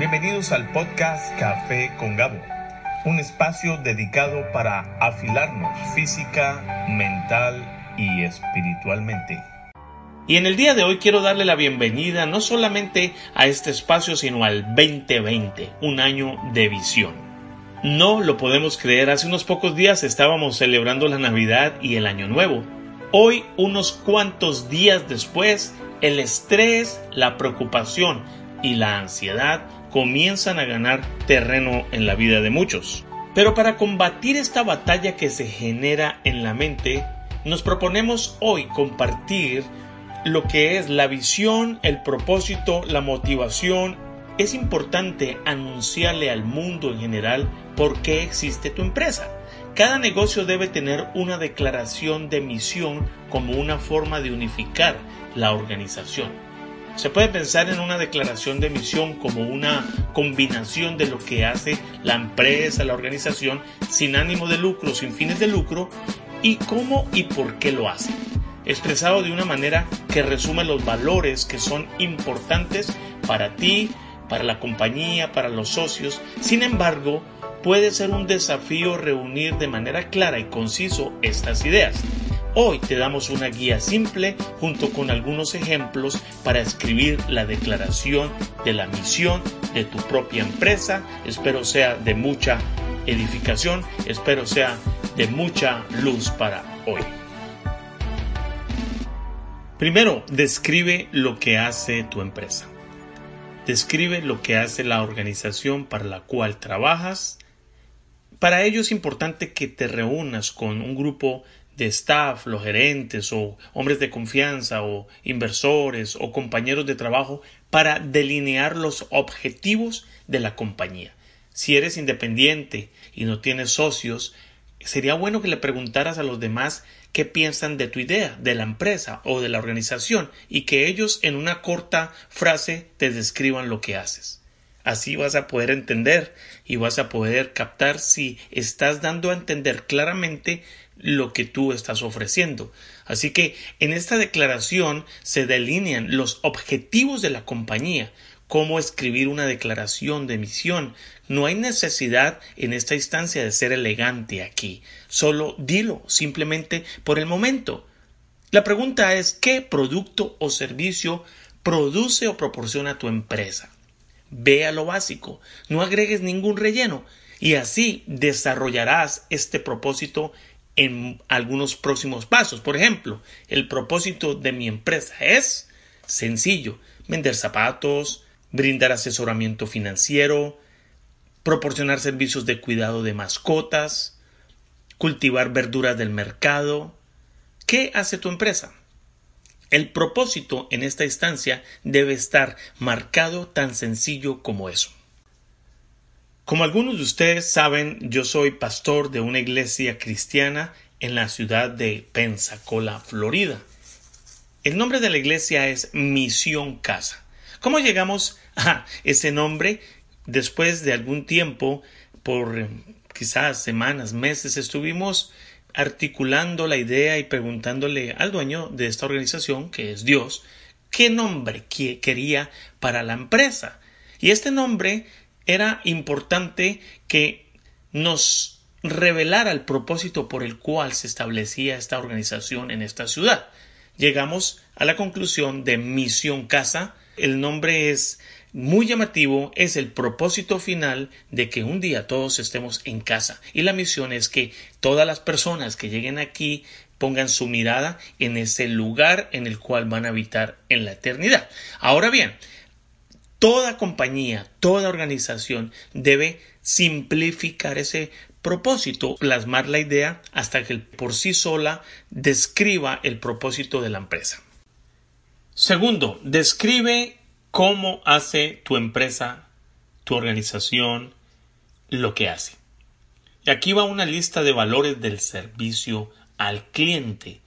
Bienvenidos al podcast Café con Gabo, un espacio dedicado para afilarnos física, mental y espiritualmente. Y en el día de hoy quiero darle la bienvenida no solamente a este espacio, sino al 2020, un año de visión. No lo podemos creer, hace unos pocos días estábamos celebrando la Navidad y el Año Nuevo. Hoy, unos cuantos días después, el estrés, la preocupación y la ansiedad comienzan a ganar terreno en la vida de muchos. Pero para combatir esta batalla que se genera en la mente, nos proponemos hoy compartir lo que es la visión, el propósito, la motivación. Es importante anunciarle al mundo en general por qué existe tu empresa. Cada negocio debe tener una declaración de misión como una forma de unificar la organización. Se puede pensar en una declaración de misión como una combinación de lo que hace la empresa, la organización, sin ánimo de lucro, sin fines de lucro, y cómo y por qué lo hace expresado de una manera que resume los valores que son importantes para ti, para la compañía, para los socios. Sin embargo, puede ser un desafío reunir de manera clara y conciso estas ideas. Hoy te damos una guía simple junto con algunos ejemplos para escribir la declaración de la misión de tu propia empresa. Espero sea de mucha edificación, espero sea de mucha luz para hoy. Primero, describe lo que hace tu empresa. Describe lo que hace la organización para la cual trabajas. Para ello es importante que te reúnas con un grupo de staff, los gerentes o hombres de confianza o inversores o compañeros de trabajo para delinear los objetivos de la compañía. Si eres independiente y no tienes socios, sería bueno que le preguntaras a los demás qué piensan de tu idea, de la empresa o de la organización y que ellos en una corta frase te describan lo que haces. Así vas a poder entender y vas a poder captar si estás dando a entender claramente lo que tú estás ofreciendo. Así que en esta declaración se delinean los objetivos de la compañía, cómo escribir una declaración de misión. No hay necesidad en esta instancia de ser elegante aquí. Solo dilo simplemente por el momento. La pregunta es ¿qué producto o servicio produce o proporciona tu empresa? Ve a lo básico, no agregues ningún relleno y así desarrollarás este propósito en algunos próximos pasos. Por ejemplo, el propósito de mi empresa es sencillo, vender zapatos, brindar asesoramiento financiero, proporcionar servicios de cuidado de mascotas, cultivar verduras del mercado. ¿Qué hace tu empresa? El propósito en esta instancia debe estar marcado tan sencillo como eso. Como algunos de ustedes saben, yo soy pastor de una iglesia cristiana en la ciudad de Pensacola, Florida. El nombre de la iglesia es Misión Casa. ¿Cómo llegamos a ese nombre? Después de algún tiempo, por eh, quizás semanas, meses, estuvimos articulando la idea y preguntándole al dueño de esta organización, que es Dios, qué nombre quería para la empresa. Y este nombre era importante que nos revelara el propósito por el cual se establecía esta organización en esta ciudad. Llegamos a la conclusión de Misión Casa, el nombre es muy llamativo, es el propósito final de que un día todos estemos en casa. Y la misión es que todas las personas que lleguen aquí pongan su mirada en ese lugar en el cual van a habitar en la eternidad. Ahora bien, toda compañía, toda organización debe simplificar ese propósito, plasmar la idea hasta que por sí sola describa el propósito de la empresa. Segundo, describe cómo hace tu empresa, tu organización, lo que hace. Y aquí va una lista de valores del servicio al cliente.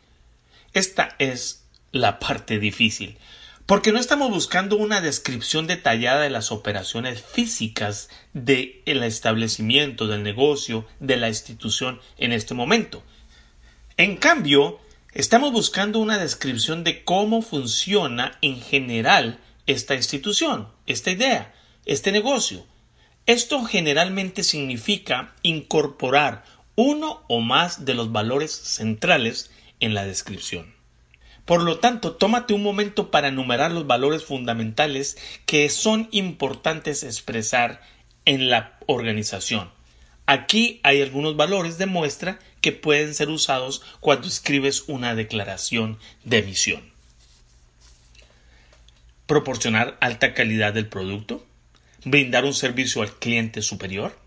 Esta es la parte difícil, porque no estamos buscando una descripción detallada de las operaciones físicas del establecimiento, del negocio, de la institución en este momento. En cambio, Estamos buscando una descripción de cómo funciona en general esta institución, esta idea. este negocio. Esto generalmente significa incorporar uno o más de los valores centrales en la descripción. Por lo tanto, tómate un momento para enumerar los valores fundamentales que son importantes expresar en la organización. Aquí hay algunos valores de muestra que pueden ser usados cuando escribes una declaración de misión. Proporcionar alta calidad del producto, brindar un servicio al cliente superior,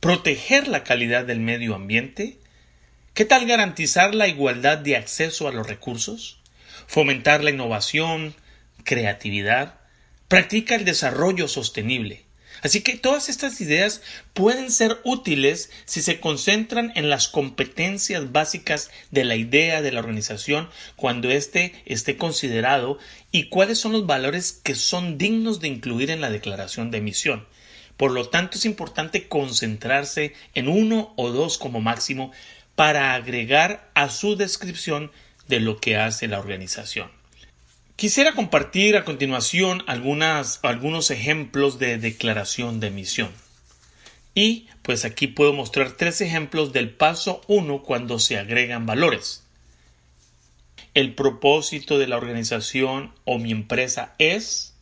proteger la calidad del medio ambiente, ¿qué tal garantizar la igualdad de acceso a los recursos? fomentar la innovación, creatividad, practica el desarrollo sostenible. Así que todas estas ideas pueden ser útiles si se concentran en las competencias básicas de la idea de la organización cuando éste esté considerado y cuáles son los valores que son dignos de incluir en la declaración de misión. Por lo tanto, es importante concentrarse en uno o dos como máximo para agregar a su descripción de lo que hace la organización. Quisiera compartir a continuación algunos ejemplos de declaración de misión. Y pues aquí puedo mostrar tres ejemplos del paso 1 cuando se agregan valores. El propósito de la organización o mi empresa es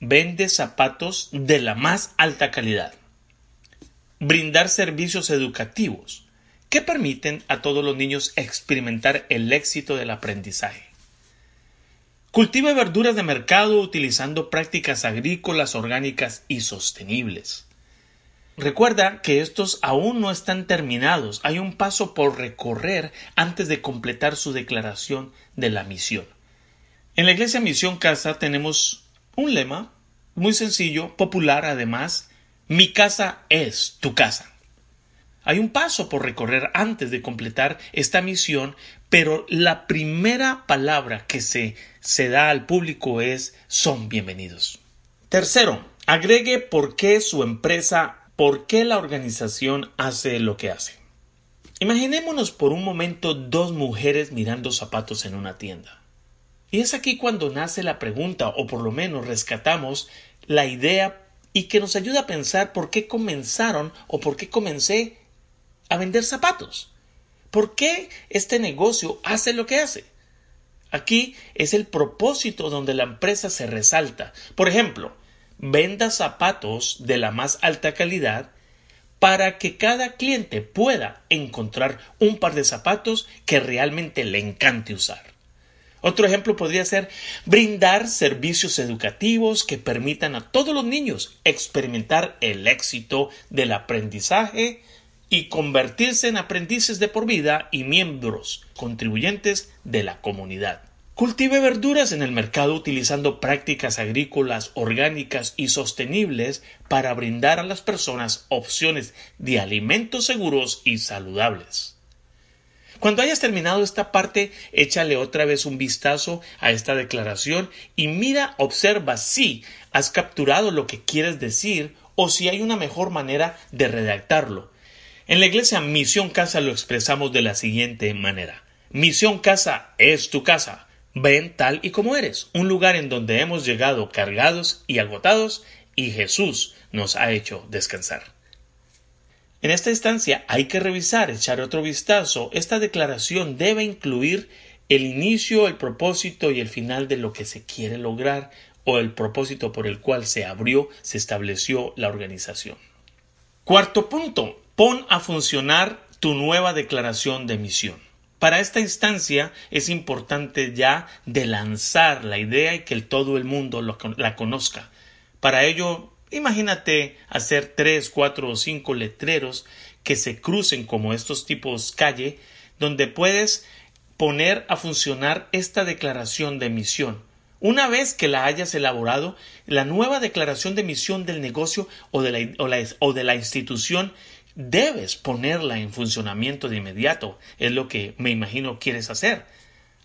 vende zapatos de la más alta calidad. Brindar servicios educativos que permiten a todos los niños experimentar el éxito del aprendizaje. Cultive verduras de mercado utilizando prácticas agrícolas orgánicas y sostenibles. Recuerda que estos aún no están terminados, hay un paso por recorrer antes de completar su declaración de la misión. En la Iglesia Misión Casa tenemos un lema muy sencillo, popular además, mi casa es tu casa. Hay un paso por recorrer antes de completar esta misión, pero la primera palabra que se, se da al público es son bienvenidos. Tercero, agregue por qué su empresa, por qué la organización hace lo que hace. Imaginémonos por un momento dos mujeres mirando zapatos en una tienda. Y es aquí cuando nace la pregunta, o por lo menos rescatamos la idea y que nos ayuda a pensar por qué comenzaron o por qué comencé a vender zapatos. ¿Por qué este negocio hace lo que hace? Aquí es el propósito donde la empresa se resalta. Por ejemplo, venda zapatos de la más alta calidad para que cada cliente pueda encontrar un par de zapatos que realmente le encante usar. Otro ejemplo podría ser brindar servicios educativos que permitan a todos los niños experimentar el éxito del aprendizaje y convertirse en aprendices de por vida y miembros contribuyentes de la comunidad. Cultive verduras en el mercado utilizando prácticas agrícolas orgánicas y sostenibles para brindar a las personas opciones de alimentos seguros y saludables. Cuando hayas terminado esta parte, échale otra vez un vistazo a esta declaración y mira, observa si has capturado lo que quieres decir o si hay una mejor manera de redactarlo. En la iglesia Misión Casa lo expresamos de la siguiente manera. Misión Casa es tu casa. Ven tal y como eres, un lugar en donde hemos llegado cargados y agotados y Jesús nos ha hecho descansar. En esta instancia hay que revisar, echar otro vistazo. Esta declaración debe incluir el inicio, el propósito y el final de lo que se quiere lograr o el propósito por el cual se abrió, se estableció la organización. Cuarto punto, Pon a funcionar tu nueva declaración de misión. Para esta instancia es importante ya de lanzar la idea y que todo el mundo la conozca. Para ello, imagínate hacer tres, cuatro o cinco letreros que se crucen como estos tipos calle, donde puedes poner a funcionar esta declaración de misión. Una vez que la hayas elaborado, la nueva declaración de misión del negocio o de la, o de la institución debes ponerla en funcionamiento de inmediato, es lo que me imagino quieres hacer.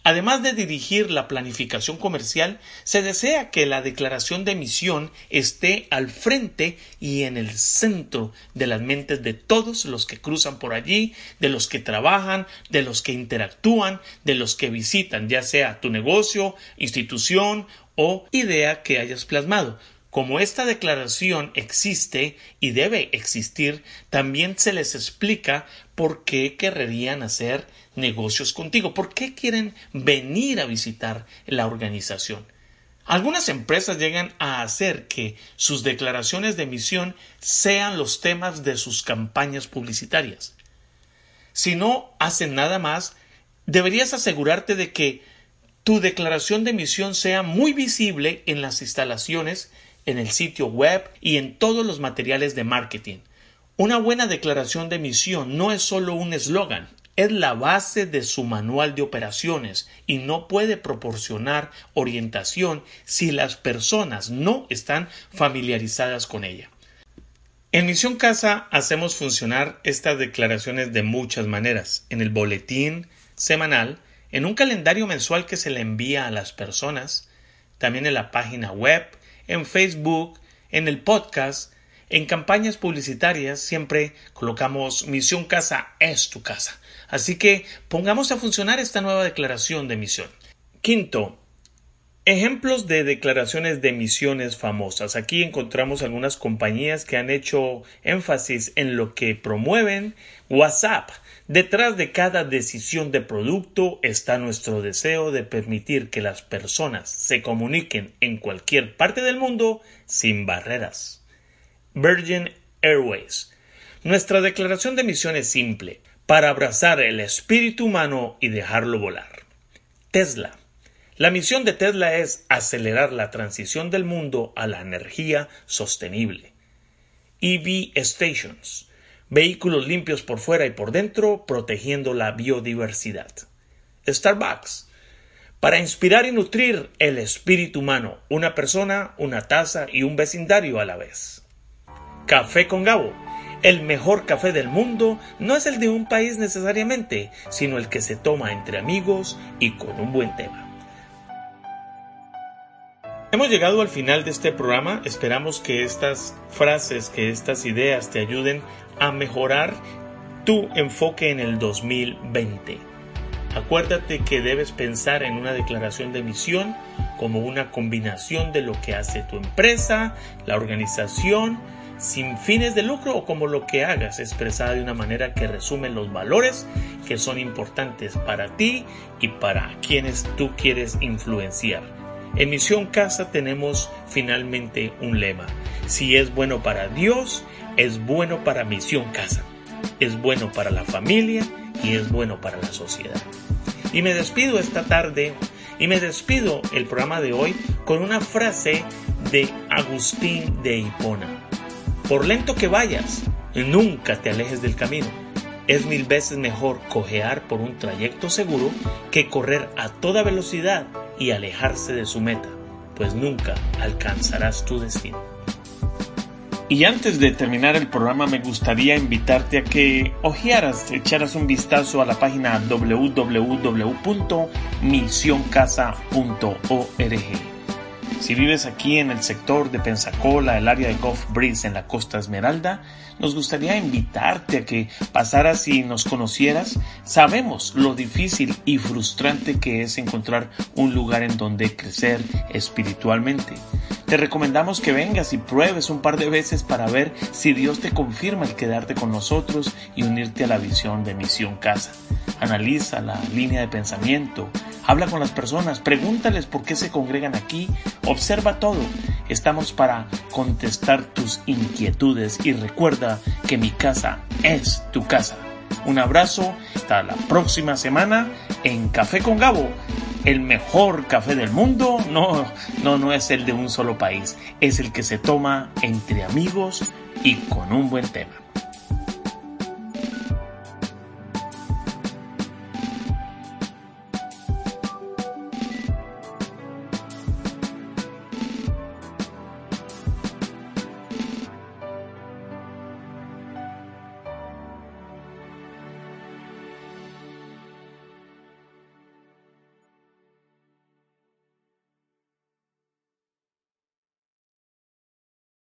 Además de dirigir la planificación comercial, se desea que la declaración de misión esté al frente y en el centro de las mentes de todos los que cruzan por allí, de los que trabajan, de los que interactúan, de los que visitan, ya sea tu negocio, institución o idea que hayas plasmado. Como esta declaración existe y debe existir, también se les explica por qué querrían hacer negocios contigo, por qué quieren venir a visitar la organización. Algunas empresas llegan a hacer que sus declaraciones de misión sean los temas de sus campañas publicitarias. Si no hacen nada más, deberías asegurarte de que tu declaración de misión sea muy visible en las instalaciones, en el sitio web y en todos los materiales de marketing. Una buena declaración de misión no es solo un eslogan, es la base de su manual de operaciones y no puede proporcionar orientación si las personas no están familiarizadas con ella. En Misión Casa hacemos funcionar estas declaraciones de muchas maneras, en el boletín semanal, en un calendario mensual que se le envía a las personas, también en la página web, en Facebook, en el podcast, en campañas publicitarias siempre colocamos Misión Casa es tu casa. Así que pongamos a funcionar esta nueva declaración de misión. Quinto, ejemplos de declaraciones de misiones famosas. Aquí encontramos algunas compañías que han hecho énfasis en lo que promueven. WhatsApp. Detrás de cada decisión de producto está nuestro deseo de permitir que las personas se comuniquen en cualquier parte del mundo sin barreras. Virgin Airways. Nuestra declaración de misión es simple para abrazar el espíritu humano y dejarlo volar. Tesla. La misión de Tesla es acelerar la transición del mundo a la energía sostenible. EV Stations. Vehículos limpios por fuera y por dentro, protegiendo la biodiversidad. Starbucks. Para inspirar y nutrir el espíritu humano, una persona, una taza y un vecindario a la vez. Café con Gabo el mejor café del mundo no es el de un país necesariamente, sino el que se toma entre amigos y con un buen tema. Hemos llegado al final de este programa. Esperamos que estas frases, que estas ideas te ayuden a mejorar tu enfoque en el 2020. Acuérdate que debes pensar en una declaración de misión como una combinación de lo que hace tu empresa, la organización, sin fines de lucro o como lo que hagas expresada de una manera que resume los valores que son importantes para ti y para quienes tú quieres influenciar. En Misión Casa tenemos finalmente un lema. Si es bueno para Dios, es bueno para Misión Casa. Es bueno para la familia y es bueno para la sociedad. Y me despido esta tarde y me despido el programa de hoy con una frase de Agustín de Hipona. Por lento que vayas, nunca te alejes del camino. Es mil veces mejor cojear por un trayecto seguro que correr a toda velocidad y alejarse de su meta, pues nunca alcanzarás tu destino. Y antes de terminar el programa me gustaría invitarte a que ojearas, echaras un vistazo a la página www.misioncasa.org si vives aquí en el sector de Pensacola, el área de Gulf Breeze en la Costa Esmeralda, nos gustaría invitarte a que pasaras y nos conocieras. Sabemos lo difícil y frustrante que es encontrar un lugar en donde crecer espiritualmente. Te recomendamos que vengas y pruebes un par de veces para ver si Dios te confirma el quedarte con nosotros y unirte a la visión de Misión Casa. Analiza la línea de pensamiento, habla con las personas, pregúntales por qué se congregan aquí, observa todo. Estamos para contestar tus inquietudes y recuerda que mi casa es tu casa. Un abrazo, hasta la próxima semana en Café con Gabo. El mejor café del mundo no, no, no es el de un solo país, es el que se toma entre amigos y con un buen tema.